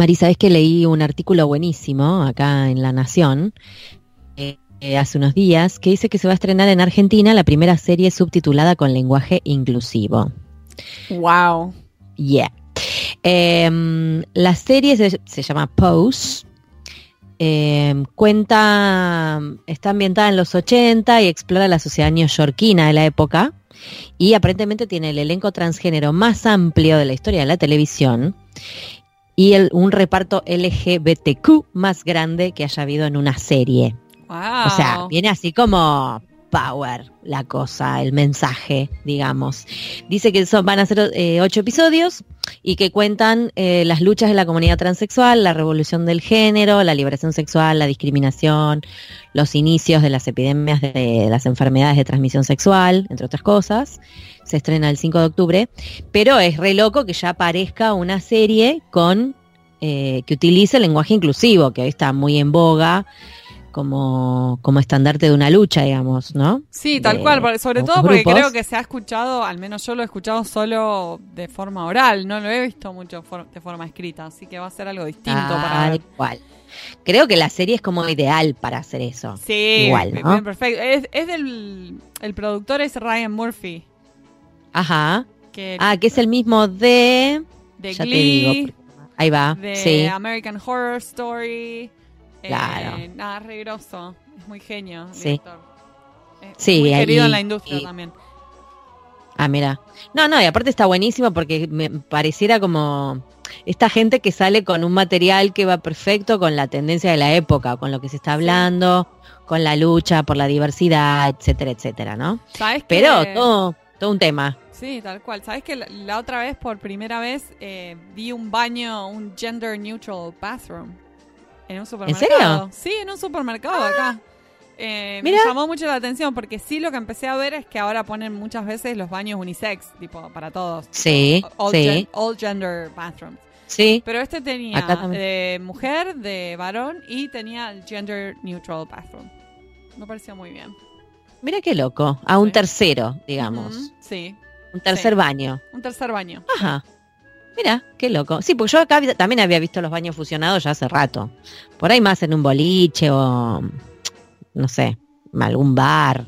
Mari, sabes que leí un artículo buenísimo acá en La Nación eh, eh, hace unos días que dice que se va a estrenar en Argentina la primera serie subtitulada con lenguaje inclusivo. Wow. Yeah. Em, la serie se, llama Pose. Em, cuenta, está ambientada en los 80 y explora la sociedad neoyorquina de la época. Y aparentemente tiene el elenco transgénero más amplio de la historia de la televisión y un reparto LGBTQ más grande que haya habido en una serie. O sea, viene así como power la cosa, el mensaje, digamos. Dice que son, van a ser eh, ocho episodios y que cuentan eh, las luchas de la comunidad transexual, la revolución del género, la liberación sexual, la discriminación, los inicios de las epidemias de, las enfermedades de transmisión sexual, entre otras cosas. Se estrena el 5 de octubre, pero es re loco que ya aparezca una serie con eh, que utilice el lenguaje inclusivo, que hoy está muy en boga como, como estandarte de una lucha, digamos, ¿no? Sí, tal cual, sobre todo porque creo que se ha escuchado, al menos yo lo he escuchado solo de forma oral, no lo he visto mucho de forma escrita, así que va a ser algo distinto para ver. Cual. Creo que la serie es como ideal para hacer eso. Sí, igual, ¿no? perfecto. Es, del el productor es Ryan Murphy. Ajá. ah, que es el mismo de de Glee, ahí va. De American Horror Story. Claro. Eh, nada, regroso. Es muy genio. Sí. sí, muy querido en la industria también. Ah, mira. No, no, y aparte está buenísimo porque me pareciera como esta gente que sale con un material que va perfecto con la tendencia de la época, con lo que se está hablando, con la lucha por la diversidad, etcétera, etcétera, ¿no? ¿Sabes Pero todo, todo un tema. Sí, tal cual. ¿Sabes que la, otra vez, por primera vez, eh, vi un baño, un gender neutral bathroom? En un supermercado. ¿En serio? Sí, en un supermercado acá. Eh, me llamó mucho la atención porque sí lo que empecé a ver es que ahora ponen muchas veces los baños unisex, tipo para todos. Sí, all, sí. all gender bathrooms. Sí. Pero este tenía de mujer, de varón y tenía el gender neutral bathroom. Me pareció muy bien. Mira qué loco. A un tercero, digamos. Sí. Un tercer baño. Un tercer baño. Ajá. Mira, qué loco. Sí, pues yo acá también había visto los baños fusionados ya hace rato. Por ahí más en un boliche o, no sé, algún bar.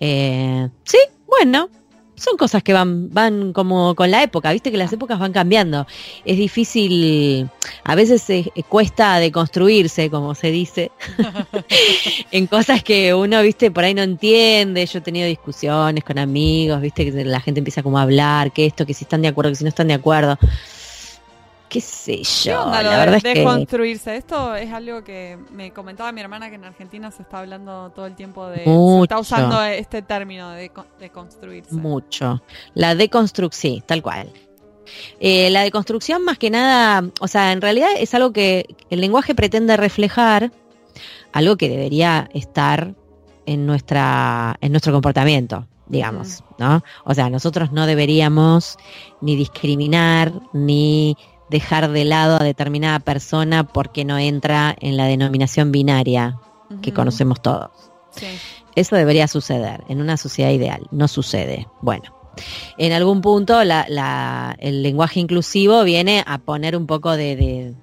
Eh, sí, bueno, son cosas que van, van como con la época, viste que las épocas van cambiando. Es difícil, a veces cuesta deconstruirse, como se dice, en cosas que uno, viste, por ahí no entiende. Yo he tenido discusiones con amigos, viste, que la gente empieza como a hablar, que esto, que si están de acuerdo, que si no están de acuerdo qué sé yo. la verdad de, construirse. Esto es algo que me comentaba mi hermana que en Argentina se está hablando todo el tiempo de. Se está usando este término de, de construirse. Mucho. La deconstrucción, sí, tal cual. Eh, la deconstrucción más que nada, o sea, en realidad es algo que el lenguaje pretende reflejar, algo que debería estar en nuestra, en nuestro comportamiento, digamos, ¿no? O sea, nosotros no deberíamos ni discriminar, ni dejar de lado a determinada persona porque no entra en la denominación binaria que conocemos todos. Eso debería suceder en una sociedad ideal. No sucede. Bueno, en algún punto el lenguaje inclusivo viene a poner un poco de,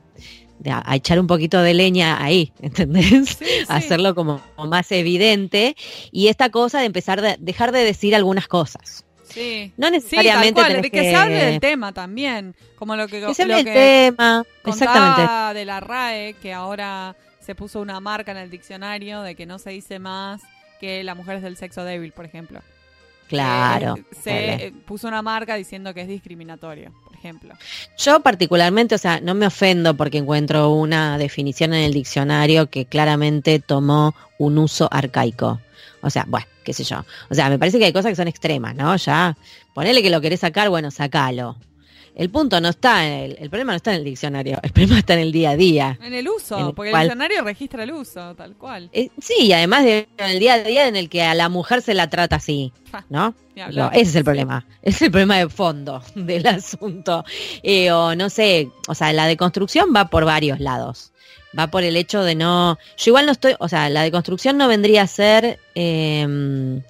a echar un poquito de leña ahí, ¿entendés? Hacerlo como, más evidente y esta cosa de empezar a dejar de decir algunas cosas. Sí. No necesariamente. de que, se hable del tema también. Como lo que, que se hable del tema. Exactamente. de la RAE, que ahora se puso una marca en el diccionario de que no se dice más que la mujer es del sexo débil, por ejemplo. Claro. Eh, se puso una marca diciendo que es discriminatorio, Yo particularmente, o sea, no me ofendo porque encuentro una definición en el diccionario que claramente tomó un uso arcaico. O sea, bueno, qué sé yo. O sea, me parece que hay cosas que son extremas, ¿no? Ya, ponele que lo querés sacar, bueno, sacalo. El punto no está en el, el problema no está en el diccionario, el problema está en el día a día. En el uso, porque el diccionario registra el uso, tal cual. Eh, sí, y además de, en el día a día en el que a la mujer se la trata así, ¿no? ese es el problema, es el problema de fondo del asunto. Eh, o no sé, o sea, la deconstrucción va por varios lados va por el hecho de no. Yo igual no estoy. O sea, la deconstrucción no vendría a ser. Eh,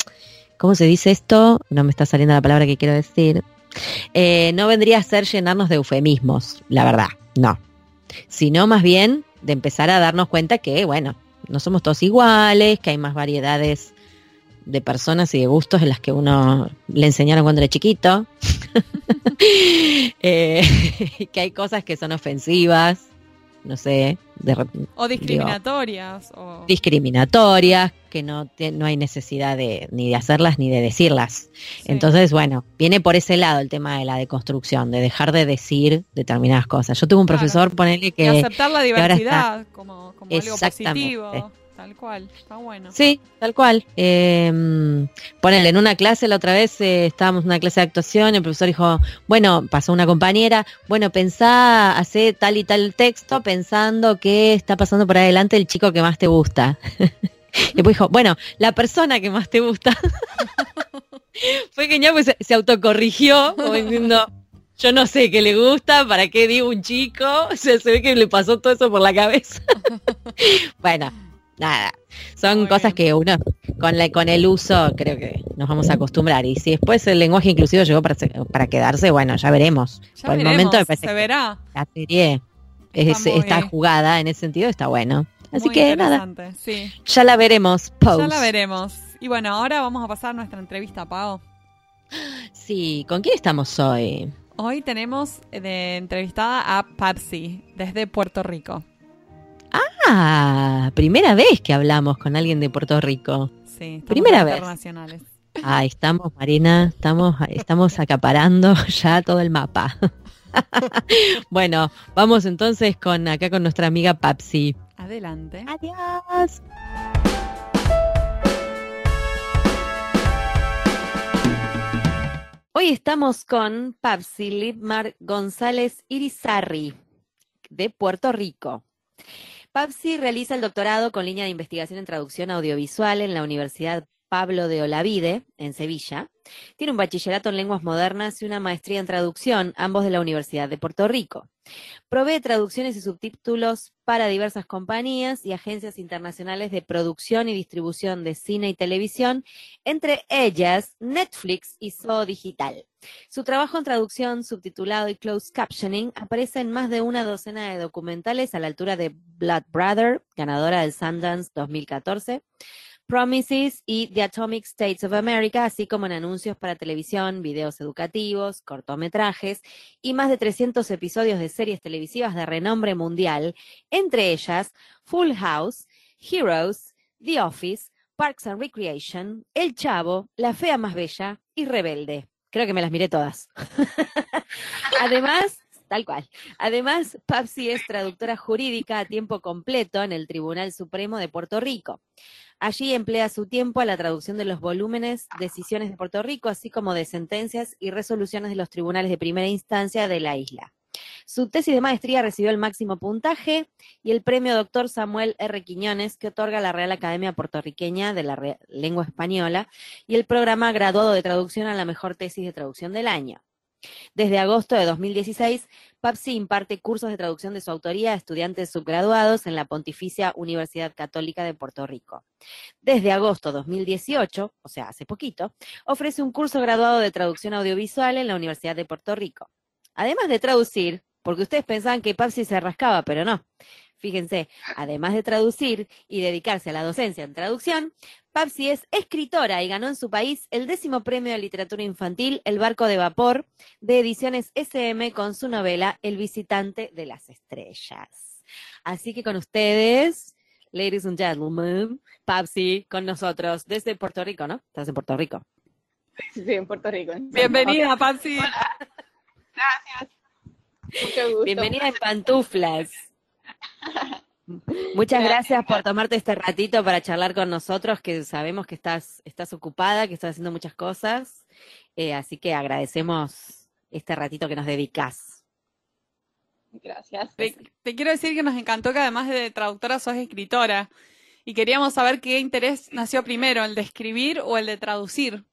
¿Cómo se dice esto? No me está saliendo la palabra que quiero decir. Eh, no vendría a ser llenarnos de eufemismos, la verdad, no. sino más bien de empezar a darnos cuenta que, bueno, no somos todos iguales, que hay más variedades de personas y de gustos en las que uno le enseñaron cuando era chiquito, eh, que hay cosas que son ofensivas, no sé. o discriminatorias. o... Discriminatorias, que no, no hay necesidad de, ni de hacerlas ni de decirlas. Entonces, bueno, viene por ese lado el tema de la deconstrucción, de dejar de decir determinadas cosas. Yo tuve un profesor, ponele que... Y aceptar la diversidad como, como algo positivo. Tal cual, está bueno. Sí, tal cual. Eh, ponele, en una clase la otra vez eh, estábamos en una clase de actuación, el profesor dijo, bueno, pasó una compañera, bueno, pensá, hace tal y tal texto pensando que está pasando por adelante el chico que más te gusta. y después dijo, bueno, la persona que más te gusta. Fue genial, pues se, autocorrigió, como diciendo, yo no sé qué le gusta, para qué digo un chico, se ve que le pasó todo eso por la cabeza. bueno, nada, son cosas que uno con, la, con el uso creo que nos vamos a acostumbrar. Y si después el lenguaje inclusivo llegó para, para quedarse, bueno, ya veremos. Por el momento se verá. La serie está, jugada en ese sentido, está bueno. Así que nada, ya la veremos. Ya la veremos. Y bueno, ahora vamos a pasar nuestra entrevista, Pau. Sí, ¿con quién estamos hoy? Hoy tenemos de entrevistada a Papsi, desde Puerto Rico. Ah, primera vez que hablamos con alguien de Puerto Rico. Sí, primera vez. Internacionales. Ah, estamos, Marina, estamos, estamos acaparando ya todo el mapa. bueno, vamos entonces con acá con nuestra amiga Papsi. Adelante. Adiós. Hoy estamos con Papsi Lidmar González Irizarri, de Puerto Rico. Papsi realiza el doctorado con línea de investigación en traducción audiovisual en la Universidad Pablo de Olavide, en Sevilla. Tiene un bachillerato en lenguas modernas y una maestría en traducción, ambos de la Universidad de Puerto Rico. Provee traducciones y subtítulos para diversas compañías y agencias internacionales de producción y distribución de cine y televisión, entre ellas Netflix y Zoo Digital. Su trabajo en traducción, subtitulado y closed captioning aparece en más de una docena de documentales a la altura de Blood Brother, ganadora del Sundance 2014, Promises y The Atomic States of America, así como en anuncios para televisión, videos educativos, cortometrajes y más de 300 episodios de series televisivas de renombre mundial, entre ellas Full House, Heroes, The Office, Parks and Recreation, El Chavo, La Fea Más Bella y Rebelde. Creo que me las miré todas. Además, tal cual. Además, Papsi es traductora jurídica a tiempo completo en el Tribunal Supremo de Puerto Rico. Allí emplea su tiempo a la traducción de los volúmenes, decisiones de Puerto Rico, así como de sentencias y resoluciones de los tribunales de primera instancia de la isla. Su tesis de maestría recibió el máximo puntaje y el premio doctor Samuel R. Quiñones, que otorga la Real Academia Puertorriqueña de la Lengua Española, y el programa graduado de traducción a la mejor tesis de traducción del año. Desde agosto de 2016, PAPSI imparte cursos de traducción de su autoría a estudiantes subgraduados en la Pontificia Universidad Católica de Puerto Rico. Desde agosto de 2018, o sea, hace poquito, ofrece un curso graduado de traducción audiovisual en la Universidad de Puerto Rico. Además de traducir, porque ustedes pensaban que PAPSI se rascaba, pero no. Fíjense, además de traducir y dedicarse a la docencia en traducción, Papsi es escritora y ganó en su país el décimo premio de literatura infantil El barco de vapor de ediciones SM con su novela El visitante de las estrellas. Así que con ustedes, ladies and gentlemen, Papsi con nosotros desde Puerto Rico, ¿no? Estás en Puerto Rico. Sí, en Puerto Rico. Bienvenida, Papsi. Gracias. Mucho gusto. Bienvenida en pantuflas. Muchas gracias. por tomarte este ratito para charlar con nosotros, que sabemos que estás, estás ocupada, que estás haciendo muchas cosas. Eh, así que agradecemos este ratito que nos dedicas. Gracias. Te, quiero decir que nos encantó que además de traductora sos escritora. Y queríamos saber qué interés nació primero, el de escribir o el de traducir.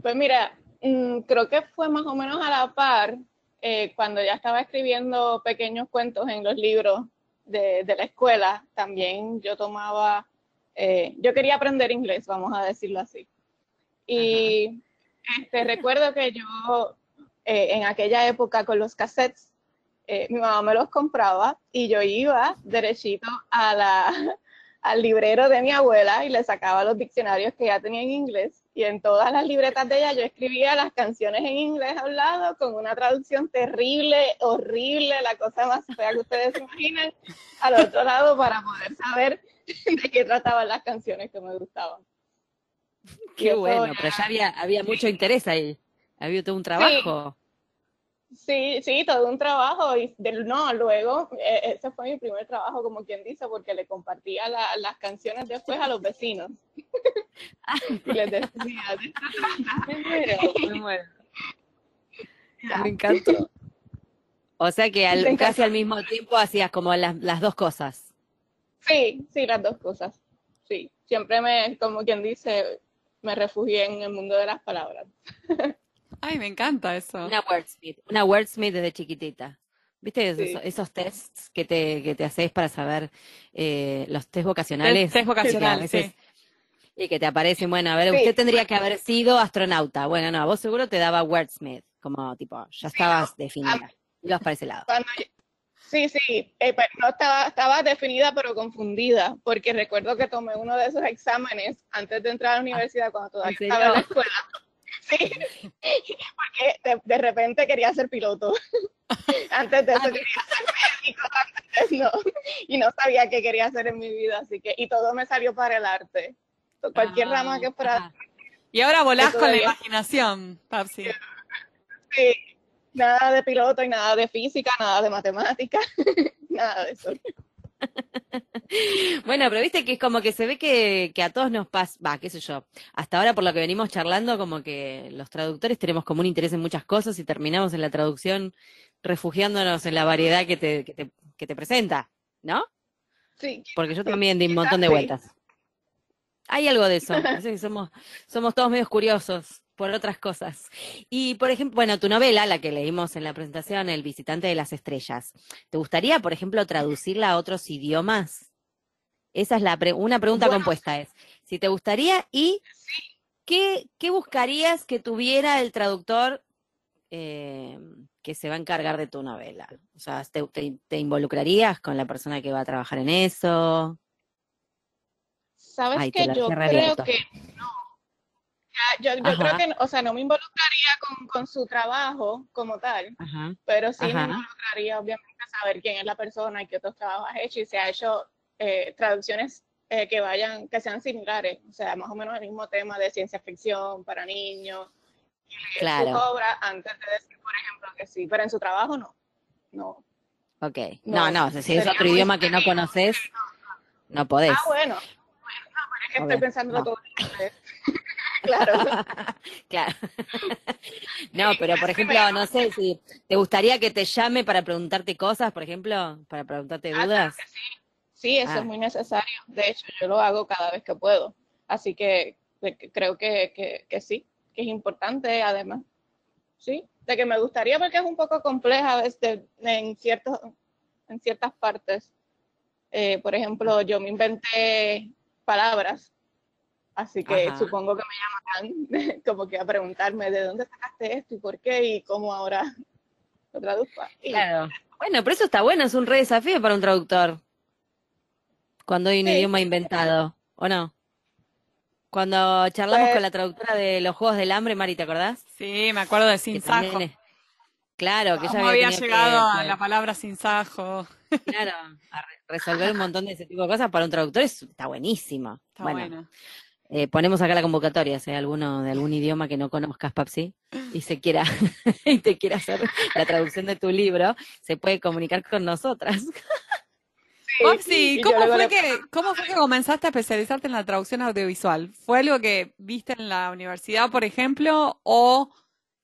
Pues mira, mm, creo que fue más o menos a la par eh, cuando ya estaba escribiendo pequeños cuentos en los libros de, la escuela, también yo tomaba, eh, yo quería aprender inglés, vamos a decirlo así. Y este, recuerdo que yo eh, en aquella época con los cassettes eh, mi mamá me los compraba y yo iba derechito a la, al librero de mi abuela y le sacaba los diccionarios que ya tenía en inglés y en todas las libretas de ella yo escribía las canciones en inglés hablado con una traducción terrible, horrible, la cosa más fea que ustedes se imaginan, al otro lado para poder saber de qué trataban las canciones que me gustaban. Qué bueno, pero ya había, había mucho interés ahí, había todo un trabajo. Sí, sí, todo un trabajo. Y no, luego, eh, ese fue mi primer trabajo, como quien dice, porque le compartía las canciones después a los vecinos. y les decía, Me encantó. O sea que al, casi al mismo tiempo hacías como las, las dos cosas. Sí, sí, las dos cosas. Sí, siempre me, como quien dice, me refugié en el mundo de las palabras. Ay, me encanta eso. Una wordsmith, una wordsmith desde chiquitita. ¿Viste esos, tests que te, que te haces para saber eh, los test vocacionales? Test, vocacionales, sí. Y que te aparecen, bueno, a ver, usted tendría que haber sido astronauta. Bueno, no, vos seguro te daba wordsmith, como tipo, ya estabas definida. Y vas para ese lado. sí, sí, eh, pues, no estaba, estaba definida pero confundida, porque recuerdo que tomé uno de esos exámenes antes de entrar a la ah, universidad cuando todavía estaba en la escuela. Sí, porque de, repente quería ser piloto. Antes de eso ah, quería ser médico, antes no. Y no sabía qué quería hacer en mi vida, así que, y todo me salió para el arte. Cualquier rama que fuera. Y ahora volás con la imaginación, Papsi. Sí, nada de piloto y nada de física, nada de matemática, nada de eso. bueno, pero viste que es como que se ve que, a todos nos pasa, va, qué sé yo, hasta ahora por lo que venimos charlando, como que los traductores tenemos como un interés en muchas cosas y terminamos en la traducción refugiándonos en la variedad que te, que te, que te presenta, ¿no? Sí. Porque yo también di un montón de vueltas. Hay algo de eso, somos, somos todos medios curiosos por otras cosas. Y, por ejemplo, bueno, tu novela, la que leímos en la presentación, El visitante de las estrellas, ¿te gustaría, por ejemplo, traducirla a otros idiomas? Esa es la una pregunta compuesta es, si te gustaría y ¿qué, qué buscarías que tuviera el traductor eh, que se va a encargar de tu novela? O sea, ¿te, te, involucrarías con la persona que va a trabajar en eso? Sabes que yo creo que no yo, creo que, o sea, no me involucraría con, su trabajo como tal, pero sí me involucraría obviamente a saber quién es la persona y qué otros trabajos ha hecho y se ha hecho eh, traducciones eh, que vayan, que sean similares, o sea, más o menos el mismo tema de ciencia ficción para niños, y claro. su obra antes de decir, por ejemplo, que sí, pero en su trabajo no, no. Ok, no, no, si es otro idioma que no conoces, no podés. Ah, bueno, bueno, no, pero es que estoy pensando todo claro. claro. no, pero por ejemplo, no sé si te gustaría que te llame para preguntarte cosas, por ejemplo, para preguntarte ah, dudas. sí. eso es ah. muy necesario. De hecho, yo lo hago cada vez que puedo. Así que, creo que, que, sí, que es importante además. Sí, de que me gustaría porque es un poco compleja en, ciertos, en ciertas partes. Eh, por ejemplo, yo me inventé palabras Así que supongo que me llaman como que a preguntarme de dónde sacaste esto y por qué y cómo ahora lo traduzco. Claro. Bueno, pero eso está bueno, es un re desafío para un traductor. Cuando hay un idioma inventado, ¿o no? Cuando charlamos con pues la traductora de los Juegos del Hambre, Mari, ¿te acordás? Sí, me acuerdo de Sin Sajo. Claro, que ya había, llegado a la palabra Sin Sajo. Claro, a resolver un montón de ese tipo de cosas para un traductor está buenísimo. Está bueno. Eh, ponemos acá la convocatoria, si hay alguno de algún idioma que no conozcas, Papsi, y se quiera, y te quiera hacer la traducción de tu libro, se puede comunicar con nosotras. Papsi, ¿cómo fue, que, ¿cómo fue que comenzaste a especializarte en la traducción audiovisual? ¿Fue algo que viste en la universidad, por ejemplo, o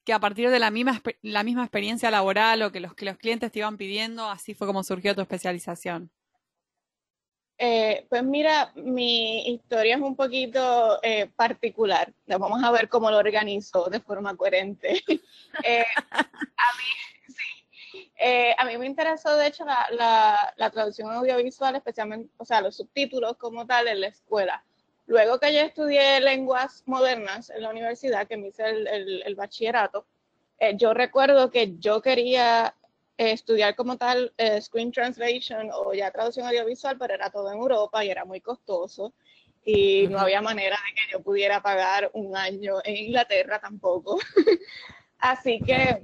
que a partir de la misma, la misma experiencia laboral o que los, que los clientes te iban pidiendo, así fue como surgió tu especialización? Eh, pues mira, mi historia es un poquito eh, particular. Vamos a ver cómo lo organizo de forma coherente. Eh, a, mí, sí, a mí me interesó, de hecho, la, traducción audiovisual, especialmente, o sea, los subtítulos como tal en la escuela. Luego que yo estudié lenguas modernas en la universidad, que me hice el, bachillerato, yo recuerdo que yo quería estudiar como tal eh, screen translation o ya traducción audiovisual, pero era todo en Europa y era muy costoso y no había manera de que yo pudiera pagar un año en Inglaterra tampoco. Así que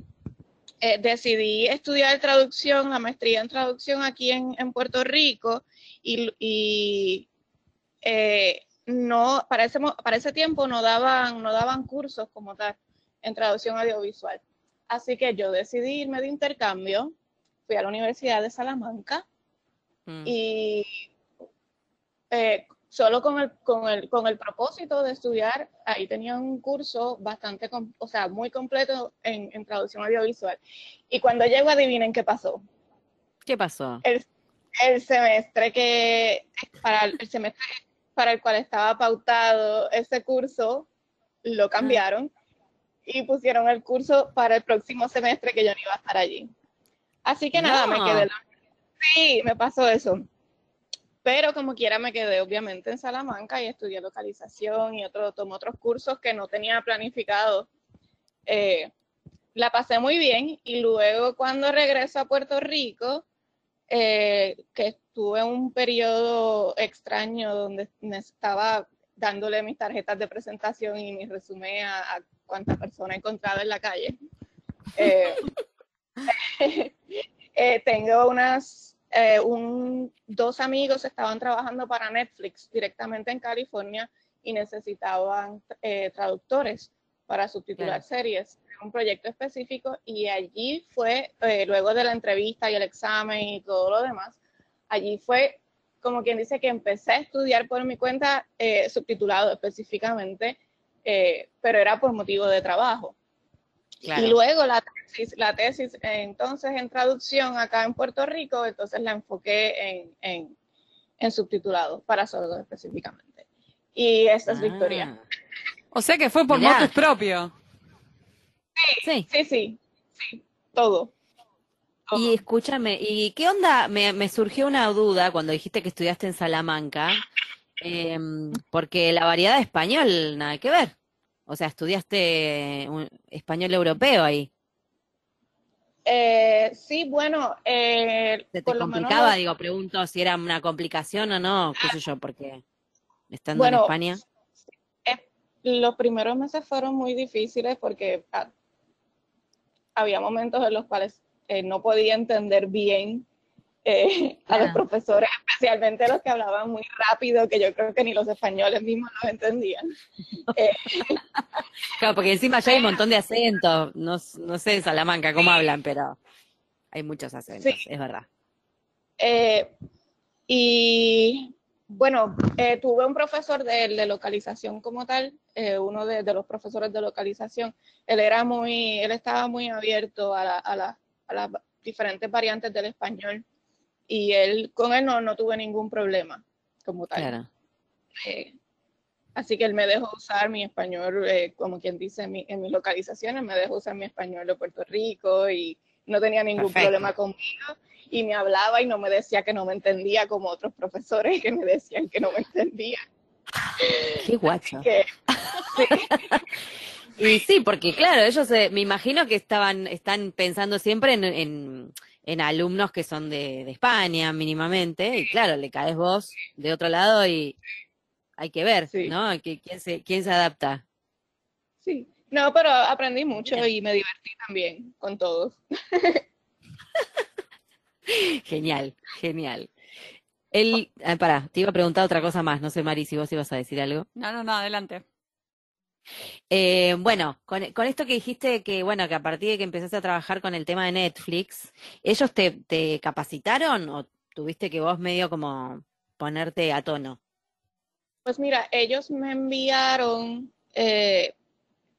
eh, decidí estudiar traducción, la maestría en traducción aquí en, Puerto Rico y, eh, no, para ese, para ese tiempo no daban, no daban cursos como tal en traducción audiovisual. Así que yo decidí irme de intercambio, fui a la Universidad de Salamanca mm. y eh, solo con el, con, el, con el propósito de estudiar, ahí tenía un curso bastante, o sea, muy completo en, traducción audiovisual. Y cuando llego, adivinen qué pasó. ¿Qué pasó? El, el semestre que, para el semestre para el cual estaba pautado ese curso, lo cambiaron y pusieron el curso para el próximo semestre que yo no iba a estar allí. Así que nada, me quedé. Sí, me pasó eso. Pero como quiera me quedé obviamente en Salamanca y estudié localización y otro, tomé otros cursos que no tenía planificado. Eh, la pasé muy bien y luego cuando regreso a Puerto Rico, eh, que estuve un periodo extraño donde estaba dándole mis tarjetas de presentación y mi resumen a, a cuántas personas encontrado en la calle. Eh, tengo unas eh, un, dos amigos estaban trabajando para Netflix directamente en California y necesitaban eh, traductores para subtitular series, un proyecto específico y allí fue, eh, luego de la entrevista y el examen y todo lo demás, allí fue como quien dice que empecé a estudiar por mi cuenta subtitulado específicamente, pero era por motivo de trabajo. Y luego la tesis, la tesis entonces en traducción acá en Puerto Rico, entonces la enfoqué en, en, subtitulado para sordos específicamente. Y esta es ah. Victoria. O sea que fue por motos propio. Sí, sí, sí, sí, todo. Y escúchame, ¿y qué onda? Me, me, surgió una duda cuando dijiste que estudiaste en Salamanca, em, porque la variedad de español, nada que ver. O sea, estudiaste un español europeo ahí. Eh, sí, bueno. Eh, ¿Se te complicaba? Digo, pregunto si era una complicación o no, qué sé yo, porque estando en España. Eh, los primeros meses fueron muy difíciles porque ah, había momentos en los cuales eh, no podía entender bien eh, a los profesores, especialmente los que hablaban muy rápido, que yo creo que ni los españoles mismos los entendían. Eh, claro, porque encima ya hay un montón de acentos, no, no sé en Salamanca cómo hablan, pero hay muchos acentos, es verdad. Eh, y bueno, tuve un profesor de, localización como tal, uno de, los profesores de localización, él era muy, él estaba muy abierto a, a las diferentes variantes del español y él con él no, no tuve ningún problema como tal. Eh, así que él me dejó usar mi español, eh, como quien dice, en, mi, en, mis localizaciones, me dejó usar mi español de Puerto Rico y no tenía ningún problema conmigo. Y me hablaba y no me decía que no me entendía como otros profesores que me decían que no me entendía. Qué guacho. y sí, porque claro, ellos me imagino que estaban, están pensando siempre en en alumnos que son de, España mínimamente, y claro, le caes vos de otro lado y hay que ver, ¿no? ¿Quién se, ¿Quién se adapta? Sí, no, pero aprendí mucho y me divertí también con todos. genial, genial. El, ah, pará, te iba a preguntar otra cosa más, no sé, Mari, si vos ibas a decir algo. No, no, no, adelante. Eh, bueno, con, esto que dijiste que, bueno, que a partir de que empezaste a trabajar con el tema de Netflix, ¿ellos te, capacitaron o tuviste que vos medio como ponerte a tono? Pues mira, ellos me enviaron, eh,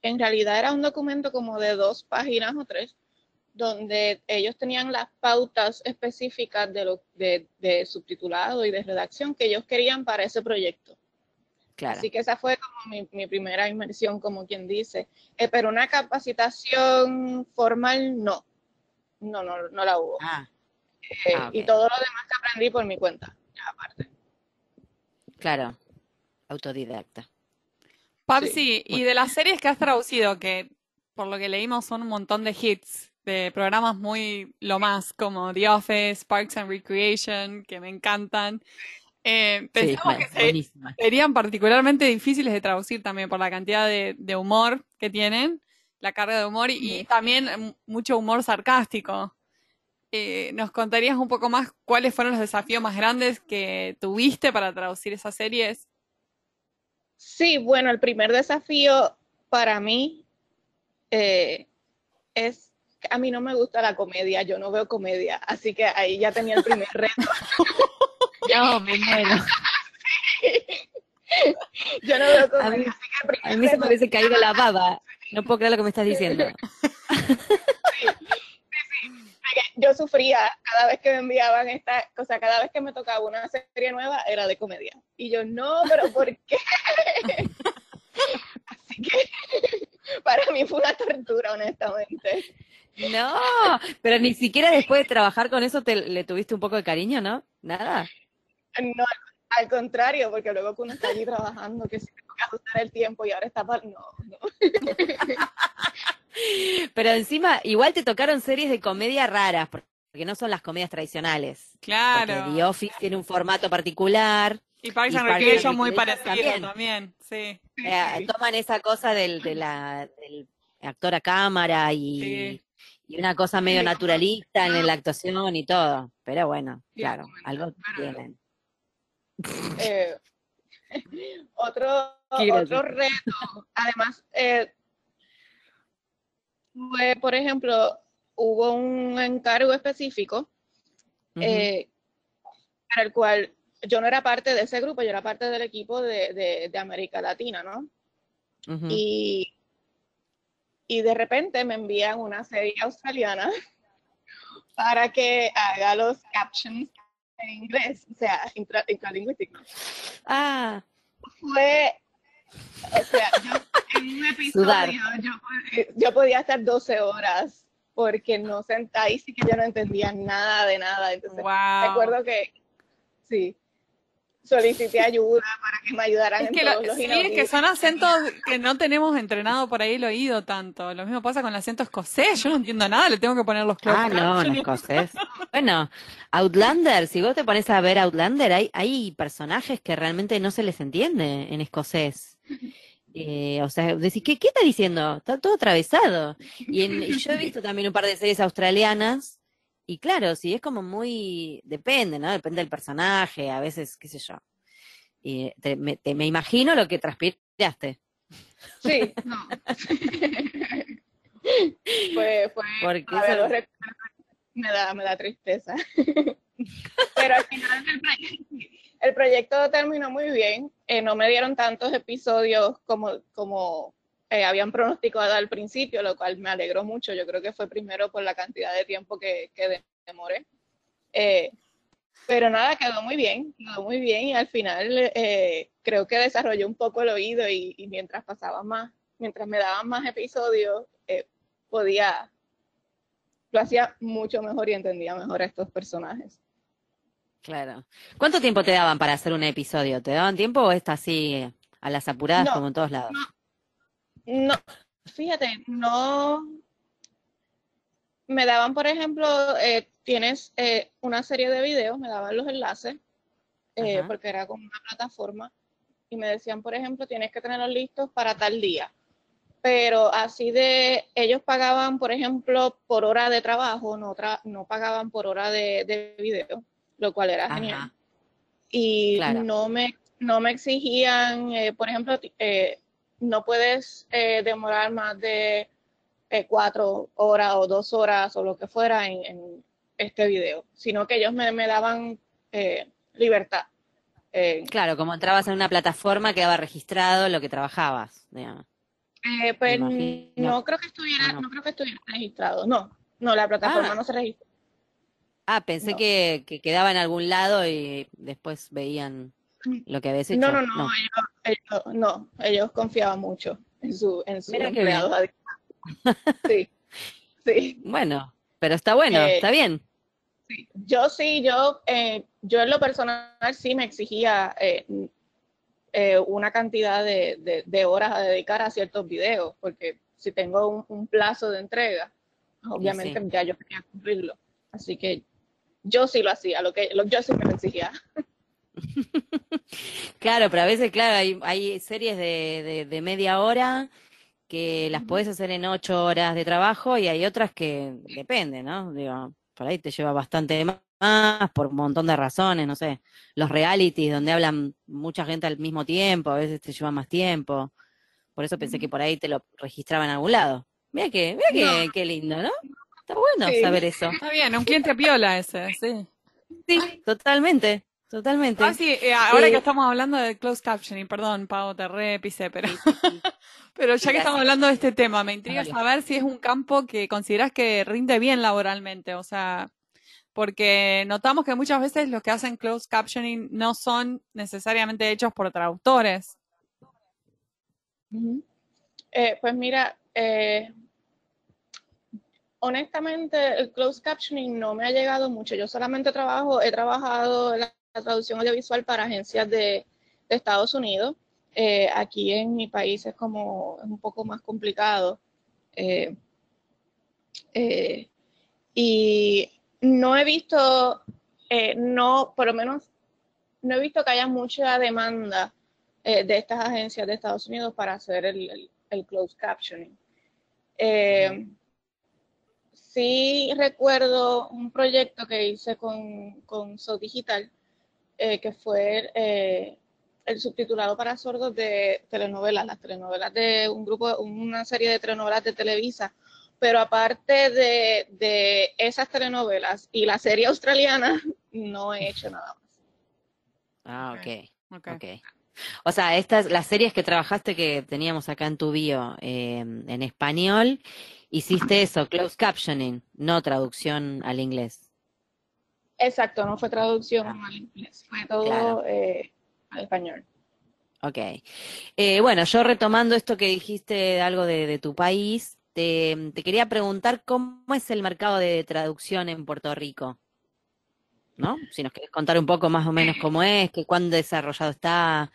en realidad era un documento como de dos páginas o tres, donde ellos tenían las pautas específicas de, lo, de subtitulado y de redacción que ellos querían para ese proyecto. Así que esa fue como mi, primera inmersión, como quien dice. Eh, pero una capacitación formal, no. No, no, no la hubo. Ah. Eh, ah, y todo lo demás que aprendí por mi cuenta, aparte. Claro, autodidacta. Papsi, y de las series que has traducido, que por lo que leímos son un montón de hits, de programas muy lo más como The Office, Parks and Recreation, que me encantan. Eh, pensamos que serían particularmente difíciles de traducir también por la cantidad de, humor que tienen, la carga de humor y, también mucho humor sarcástico. Eh, ¿Nos contarías un poco más cuáles fueron los desafíos más grandes que tuviste para traducir esas series? Sí, bueno, el primer desafío para mí eh, es a mí no me gusta la comedia, yo no veo comedia, así que ahí ya tenía el primer reto. yo me muero. Yo no veo. A mí, a mí se me hubiese caído la baba. No puedo creer lo que me estás diciendo. Sí, sí, Yo sufría cada vez que me enviaban esta cosa, cada vez que me tocaba una serie nueva era de comedia. Y yo, no, pero ¿por qué? Así que para mí fue una tortura, honestamente. No, pero ni siquiera después de trabajar con eso te, le tuviste un poco de cariño, ¿no? Nada. No, al contrario, porque luego que uno está allí trabajando, que se toca ajustar el tiempo y ahora está para... No, no. Pero encima, igual te tocaron series de comedia raras, porque no son las comedias tradicionales. Claro. Porque The Office tiene un formato particular. Y Parks and Recreation muy parecido también, sí. Eh, toman esa cosa del, de la, del actor a cámara y, y una cosa medio naturalista en la actuación y todo. Pero bueno, claro, algo tienen. Eh, otro, otro reto, además, eh, por ejemplo, hubo un encargo específico eh, para el cual yo no era parte de ese grupo, yo era parte del equipo de, de, América Latina, ¿no? Y y de repente me envían una serie australiana para que haga los captions en inglés, o sea, intralingüístico. Ah. Fue, o sea, yo, en un episodio yo, podía estar 12 horas porque no sentáis y que yo no entendía nada de nada. Entonces, recuerdo que, sí, solicité ayuda para que me ayudaran en todos los Sí, es que son acentos que no tenemos entrenado por ahí el oído tanto. Lo mismo pasa con el acento escocés. Yo no entiendo nada, le tengo que poner los Ah, no, en escocés. bueno, Outlander, si vos te pones a ver Outlander, hay, hay personajes que realmente no se les entiende en escocés. Eh, o sea, decís, ¿qué, ¿qué está diciendo? Está todo atravesado. Y, en, y yo he visto también un par de series australianas y claro, sí, es como muy, depende, ¿no? Depende del personaje, a veces, qué sé yo. Y te, me, imagino lo que transpiraste. Sí, no. fue, fue, Porque me da, me da tristeza. Pero al final el proyecto, terminó muy bien. Eh, no me dieron tantos episodios como, como eh, habían pronosticado al principio, lo cual me alegró mucho. Yo creo que fue primero por la cantidad de tiempo que, que demoré. Eh, pero nada, quedó muy bien, quedó muy bien y al final eh, creo que desarrolló un poco el oído y, mientras pasaba más, mientras me daban más episodios, podía, lo hacía mucho mejor y entendía mejor a estos personajes. Claro. ¿Cuánto tiempo te daban para hacer un episodio? ¿Te daban tiempo o está así a las apuradas como en todos lados? No, fíjate, no. Me daban, por ejemplo, eh, tienes eh, una serie de videos, me daban los enlaces, eh, porque era como una plataforma, y me decían, por ejemplo, tienes que tenerlos listos para tal día. Pero así de, ellos pagaban, por ejemplo, por hora de trabajo, no, no pagaban por hora de, video, lo cual era genial. Y no, me, no me exigían, por ejemplo, no puedes eh, demorar más de eh, cuatro horas o dos horas o lo que fuera en, este video, sino que ellos me, daban eh, libertad. claro, como entrabas en una plataforma quedaba registrado lo que trabajabas, pues no creo que estuviera, ah, no. creo que estuviera registrado, no, no, la plataforma ah. no se registra. Ah, pensé que, que quedaba en algún lado y después veían lo que habías hecho. No, no, no, Ellos, no, ellos confiaban mucho en su, en su empleado. Sí, sí. Bueno, pero está bueno, eh, está bien. Sí. Yo sí, yo, eh, yo en lo personal sí me exigía eh, una cantidad de, de, horas a dedicar a ciertos videos, porque si tengo un, plazo de entrega, obviamente ya yo quería cumplirlo. Así que yo sí lo hacía, lo que lo, yo sí me lo exigía. claro, pero a veces, claro, hay, hay series de, de, media hora que las puedes hacer en ocho horas de trabajo y hay otras que depende, ¿no? Digo, por ahí te lleva bastante más por un montón de razones, no sé. Los realities donde hablan mucha gente al mismo tiempo, a veces te lleva más tiempo. Por eso pensé que por ahí te lo registraba en algún lado. Mira que, mira que, qué lindo, ¿no? Está bueno saber eso. Está bien, un cliente piola ese, sí. Sí, totalmente. Totalmente. Ah, sí, eh, ahora que eh, estamos hablando de closed captioning, perdón, Pau, te repise, pero, pero ya que estamos hablando de este tema, me intriga saber si es un campo que consideras que rinde bien laboralmente, o sea, porque notamos que muchas veces los que hacen closed captioning no son necesariamente hechos por traductores. Eh, pues mira, honestamente el closed captioning no me ha llegado mucho. Yo solamente trabajo, he trabajado en la la traducción audiovisual para agencias de, Estados Unidos. Eh, aquí en mi país es como es un poco más complicado. Eh, eh, y no he visto, no, por lo menos, no he visto que haya mucha demanda de estas agencias de Estados Unidos para hacer el, el, closed captioning. sí recuerdo un proyecto que hice con, con So Digital, eh, que fue eh, el subtitulado para sordos de telenovelas, las telenovelas de un grupo, una serie de telenovelas de Televisa. Pero aparte de, esas telenovelas y la serie australiana, no he hecho nada más. Ah, ok. okay. O sea, estas, las series que trabajaste que teníamos acá en tu bio eh, en español, hiciste eso, closed captioning, no traducción al inglés. Exacto, no fue traducción ah. al inglés, fue todo eh, al español. Ok. Eh, bueno, yo retomando esto que dijiste algo de, tu país, te, quería preguntar cómo es el mercado de traducción en Puerto Rico. ¿No? Si nos querés contar un poco más o menos cómo es, que cuán desarrollado está.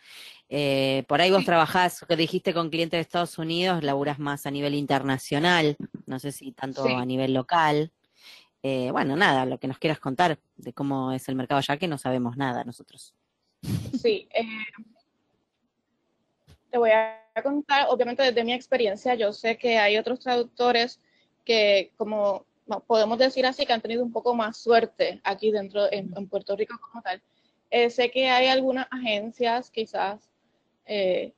Eh, por ahí vos trabajás, que dijiste con clientes de Estados Unidos, laburas más a nivel internacional, no sé si tanto a nivel local. Eh, bueno, nada, lo que nos quieras contar de cómo es el mercado ya que no sabemos nada nosotros. Sí, eh, te voy a contar, obviamente desde mi experiencia, yo sé que hay otros traductores que, como podemos decir así, que han tenido un poco más suerte aquí dentro, en, Puerto Rico como tal. Eh, sé que hay algunas agencias, quizás, sé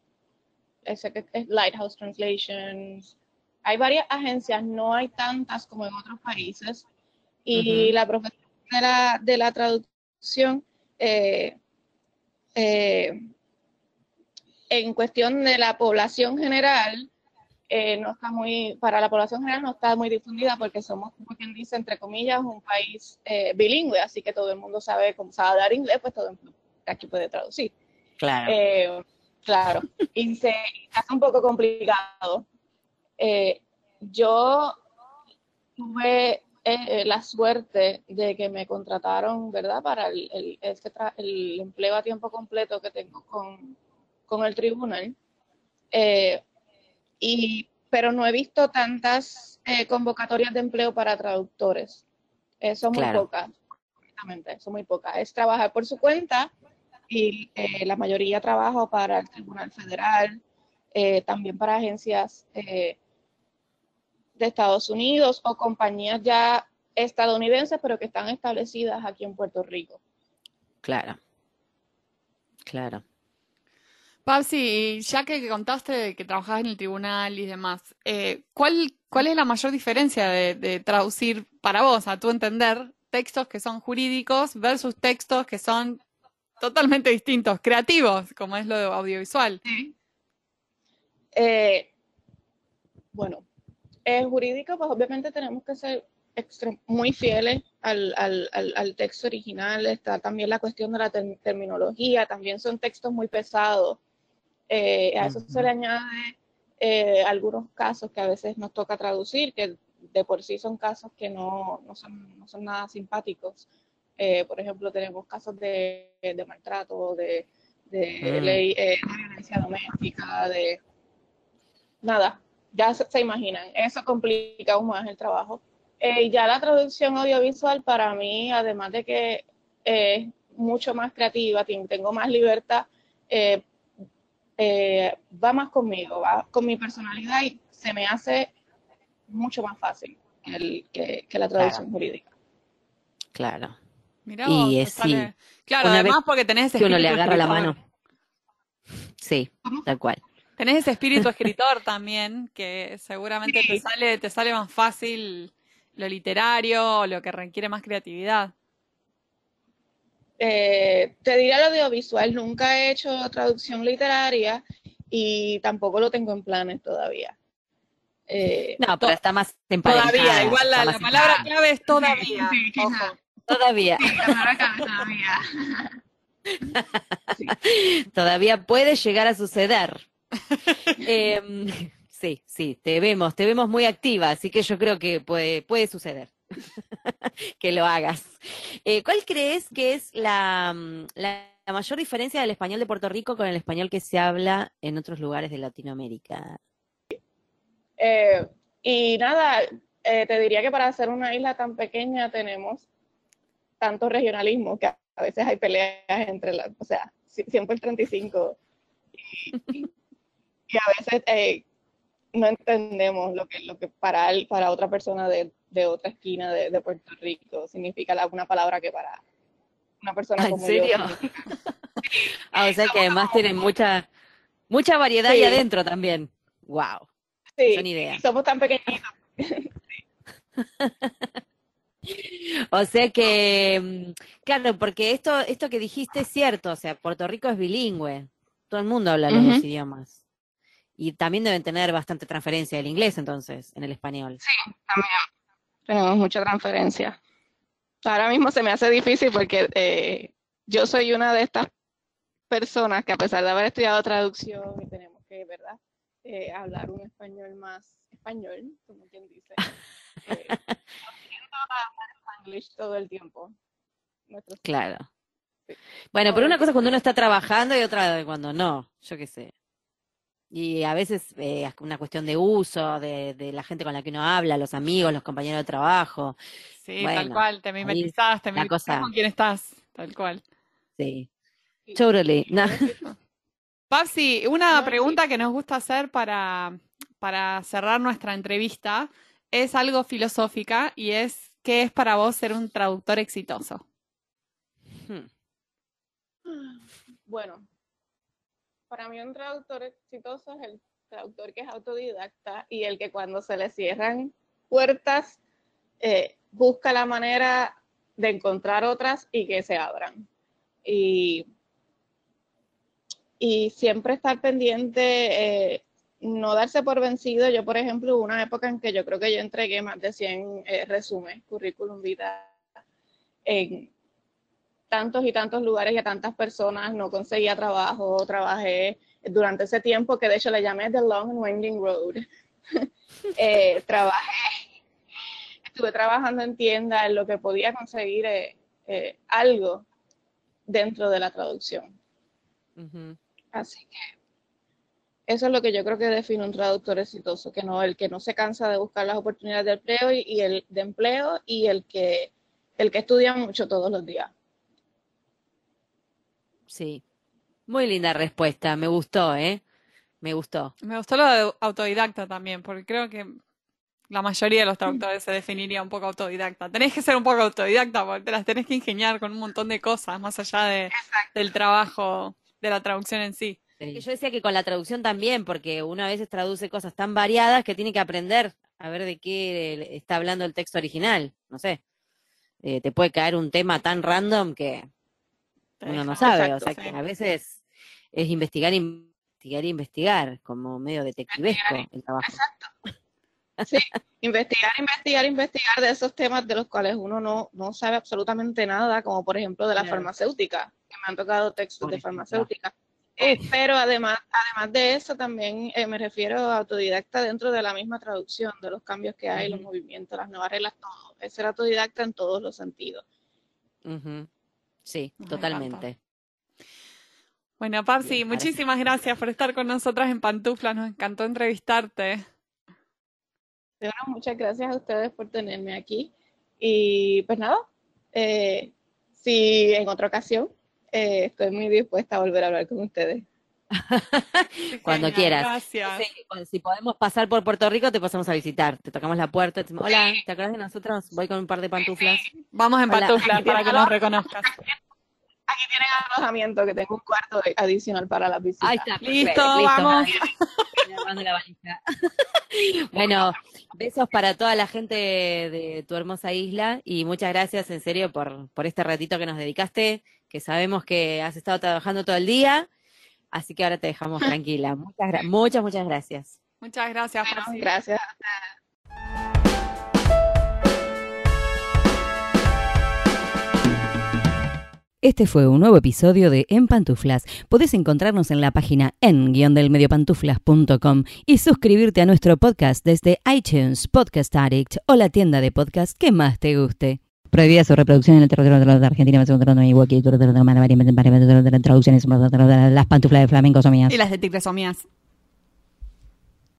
que es Lighthouse Translations, hay varias agencias, no hay tantas como en otros países, y la profesión de la, de la traducción eh, eh, en cuestión de la población general eh, no está muy para la población general no está muy difundida porque somos como quien dice entre comillas un país bilingüe así que todo el mundo sabe cómo sabe hablar inglés pues todo el mundo aquí puede traducir. Claro. Claro. Y se hace un poco complicado. Yo tuve eh, la suerte de que me contrataron, ¿verdad? Para el, el, este el empleo a tiempo completo que tengo con, con el tribunal. Eh, y, pero no he visto tantas eh, convocatorias de empleo para traductores. son muy pocas, son muy pocas. Es trabajar por su cuenta y la mayoría trabajo para el Tribunal Federal, también para agencias de Estados Unidos o compañías ya estadounidenses, pero que están establecidas aquí en Puerto Rico. Claro, claro. Pabsi, ya que contaste que trabajabas en el tribunal y demás, eh, ¿cuál, ¿cuál es la mayor diferencia de, traducir para vos, a tu entender, textos que son jurídicos versus textos que son totalmente distintos, creativos, como es lo de audiovisual? Eh, bueno, eh, jurídico, pues obviamente tenemos que ser muy fieles al, texto original. Está también la cuestión de la terminología, también son textos muy pesados. Eh, a eso se le añade eh, algunos casos que a veces nos toca traducir, que de por sí son casos que no, son, nada simpáticos. por ejemplo, tenemos casos de, maltrato, de, de mm. ley de violencia doméstica, de nada, ya se, imaginan, eso complica aún más el trabajo. Eh, ya la traducción audiovisual para mí, además de que es mucho más creativa, tengo más libertad, eh, eh, va más conmigo, va con mi personalidad y se me hace mucho más fácil que, la traducción jurídica. Claro. y es sí. Claro, además porque tenés ese que uno le agarra la mano. Sí, tal cual. Tenés ese espíritu escritor también, que seguramente te sale, te sale más fácil lo literario, lo que requiere más creatividad. Eh, te diré lo audiovisual, nunca he hecho traducción literaria y tampoco lo tengo en planes todavía. Eh, no, pero está más en Todavía, igual la, palabra clave es todavía. Todavía. todavía. todavía puede llegar a suceder. Em, sí, sí, te vemos, te vemos muy activa, así que yo creo que puede, puede suceder. que lo hagas. Eh, ¿Cuál crees que es la, mm, la, mayor diferencia del español de Puerto Rico con el español que se habla en otros lugares de Latinoamérica? Eh, y nada, eh, te diría que para ser una isla tan pequeña tenemos tanto regionalismo que a veces hay peleas entre las, o sea, siempre el 35 y, y a veces no entendemos lo que, lo que para, para otra persona de, de otra esquina de, de, Puerto Rico significa alguna palabra que para una persona ¿En como serio? yo. ah, o sea que además tienen mucha, mucha variedad ahí adentro también. Wow. Sí, somos tan pequeñitos. o sea que, mm, claro, porque esto, esto que dijiste es cierto, o sea, Puerto Rico es bilingüe, todo el mundo habla los dos idiomas. Y también deben tener bastante transferencia del inglés entonces, en el español. Sí, también. Tenemos mucha transferencia. Ahora mismo se me hace difícil porque eh, yo soy una de estas personas que a pesar de haber estudiado traducción y tenemos que, ¿verdad? Eh, hablar un español más español, como quien dice. Eh, inglés todo el tiempo. claro. Bueno, pero una cosa es cuando uno está trabajando y otra cuando no, yo qué sé. Y a veces eh, es una cuestión de uso, de, de, la gente con la que uno habla, los amigos, los compañeros de trabajo. Sí, tal cual, te mimetizás, te mimetizás con quién estás, tal cual. Sí, totally. No. Papsi, una pregunta que nos gusta hacer para, para cerrar nuestra entrevista es algo filosófica y es, ¿qué es para vos ser un traductor exitoso? Hmm. Bueno, para mí un traductor exitoso es el traductor que es autodidacta y el que cuando se le cierran puertas eh, busca la manera de encontrar otras y que se abran. Y, siempre estar pendiente, eh, no darse por vencido. Yo, por ejemplo, hubo una época en que yo creo que yo entregué más de 100 eh, resúmenes, currículum vitae, en, tantos y tantos lugares y a tantas personas, no conseguía trabajo, trabajé durante ese tiempo que de hecho le llamé The Long and Winding Road. eh, trabajé, estuve trabajando en tiendas en lo que podía conseguir eh, eh, algo dentro de la traducción. Así que eso es lo que yo creo que define un traductor exitoso, que no el que no se cansa de buscar las oportunidades de empleo y, y el de empleo y el que el que estudia mucho todos los días. Sí. Muy linda respuesta, me gustó, ¿eh? Me gustó. Me gustó lo de autodidacta también, porque creo que la mayoría de los traductores se definiría un poco autodidacta. Tenés que ser un poco autodidacta porque te las tenés que ingeniar con un montón de cosas, más allá de, del trabajo de la traducción en sí. Yo decía que con la traducción también, porque uno a veces traduce cosas tan variadas que tiene que aprender a ver de qué está hablando el texto original. No sé. Eh, te puede caer un tema tan random que uno no sabe, o sea que a veces es investigar, investigar, investigar, como medio detectivesco el trabajo. Exacto. Sí, investigar, investigar, investigar de esos temas de los cuales uno no, no sabe absolutamente nada, como por ejemplo de la farmacéutica, que me han tocado textos de farmacéutica. Eh, pero además, además de eso, también eh, me refiero a autodidacta dentro de la misma traducción, de los cambios que hay, los movimientos, las nuevas reglas, todo. Es ser autodidacta en todos los sentidos. Sí, totalmente. Bueno, Papsi, muchísimas gracias por estar con nosotras en Pantufla. Nos encantó entrevistarte. muchas gracias a ustedes por tenerme aquí. Y pues nada, eh, si en otra ocasión eh, estoy muy dispuesta a volver a hablar con ustedes. Cuando quieras. Gracias. si podemos pasar por Puerto Rico, te pasamos a visitar. Te tocamos la puerta. Te decimos, Hola, ¿te acuerdas de nosotros? Voy con un par de pantuflas. Vamos en pantuflas para que nos reconozcas. Aquí tienen alojamiento, que tengo un cuarto adicional para las visitas. Ahí está. Listo, vamos. bueno, besos para toda la gente de tu hermosa isla y muchas gracias en serio por, por este ratito que nos dedicaste, que sabemos que has estado trabajando todo el día, así que ahora te dejamos tranquila. Muchas, muchas, muchas gracias. Muchas gracias. gracias. Este fue un nuevo episodio de En Pantuflas. Podés encontrarnos en la página en-mediopantuflas.com y suscribirte a nuestro podcast desde iTunes, Podcast Addict o la tienda de podcast que más te guste. Prohibida su reproducción en el territorio de Argentina, traducciones, las pantuflas de flamenco son mías. Y las de tigres son mías.